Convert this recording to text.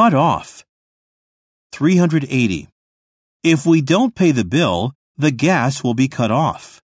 Cut off. 380. If we don't pay the bill, the gas will be cut off.